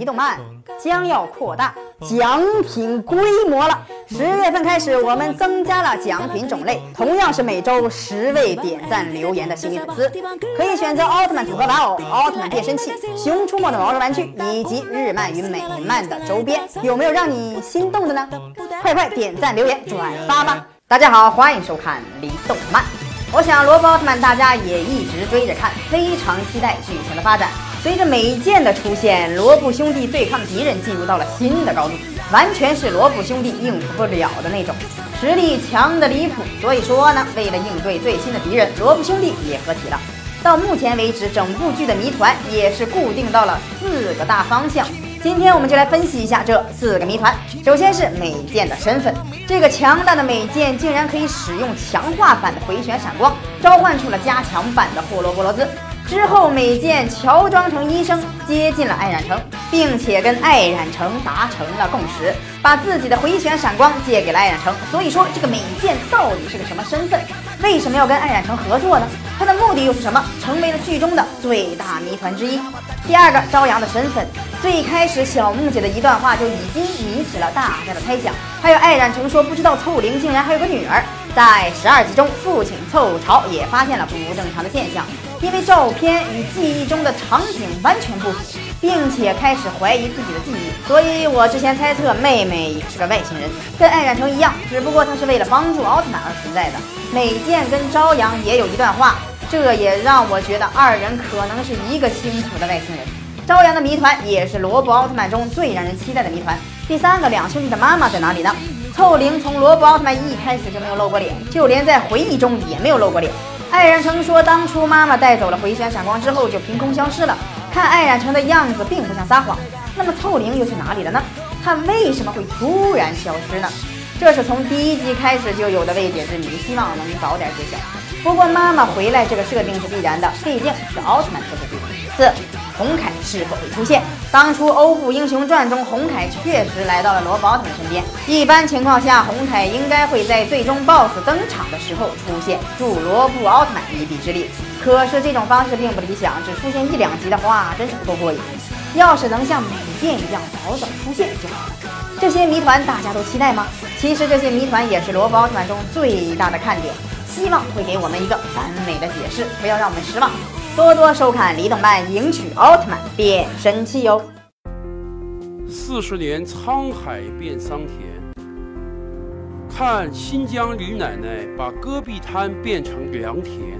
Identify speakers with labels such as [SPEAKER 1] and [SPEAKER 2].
[SPEAKER 1] 离动漫将要扩大奖品规模了。十月份开始，我们增加了奖品种类，同样是每周十位点赞留言的幸运粉丝，可以选择奥特曼组合玩偶、奥特曼变身器、熊出没的毛绒玩具以及日漫与美漫的周边。有没有让你心动的呢？快快点赞留言转发吧！大家好，欢迎收看离动漫。我想罗伯奥特曼大家也一直追着看，非常期待剧情的发展。随着美剑的出现，罗布兄弟对抗敌人进入到了新的高度，完全是罗布兄弟应付不了的那种，实力强的离谱。所以说呢，为了应对最新的敌人，罗布兄弟也合体了。到目前为止，整部剧的谜团也是固定到了四个大方向。今天我们就来分析一下这四个谜团。首先是美剑的身份，这个强大的美剑竟然可以使用强化版的回旋闪光，召唤出了加强版的霍罗波罗兹。之后，美剑乔装成医生，接近了艾染城，并且跟艾染城达成了共识，把自己的回旋闪光借给了艾染城。所以说，这个美剑到底是个什么身份？为什么要跟艾染城合作呢？他的目的又是什么？成为了剧中的最大谜团之一。第二个，朝阳的身份。最开始，小木姐的一段话就已经引起了大家的猜想。还有艾染城说不知道凑灵竟然还有个女儿。在十二集中，父亲凑潮也发现了不正常的现象。因为照片与记忆中的场景完全不符，并且开始怀疑自己的记忆，所以我之前猜测妹妹也是个外星人，跟艾冉城一样，只不过她是为了帮助奥特曼而存在的。美剑跟朝阳也有一段话，这也让我觉得二人可能是一个星球的外星人。朝阳的谜团也是罗布奥特曼中最让人期待的谜团。第三个，两兄弟的妈妈在哪里呢？凑灵从罗布奥特曼一开始就没有露过脸，就连在回忆中也没有露过脸。艾冉城说，当初妈妈带走了回旋闪光之后，就凭空消失了。看艾冉城的样子，并不像撒谎。那么凑灵又去哪里了呢？他为什么会突然消失呢？这是从第一集开始就有的未解之谜，希望能早点揭晓。不过妈妈回来这个设定是必然的，毕竟是奥特曼特摄剧。四。红凯是否会出现？当初《欧布英雄传》中，红凯确实来到了罗布奥特曼身边。一般情况下，红凯应该会在最终 BOSS 登场的时候出现，助罗布奥特曼一臂之力。可是这种方式并不理想，只出现一两集的话，真是不够过瘾。要是能像美剑一样早早出现就好了。这些谜团大家都期待吗？其实这些谜团也是罗布奥特曼中最大的看点，希望会给我们一个完美的解释，不要让我们失望。多多收看《李动漫》，迎娶奥特曼变身器哟！
[SPEAKER 2] 四十年沧海变桑田，看新疆李奶奶把戈壁滩变成良田。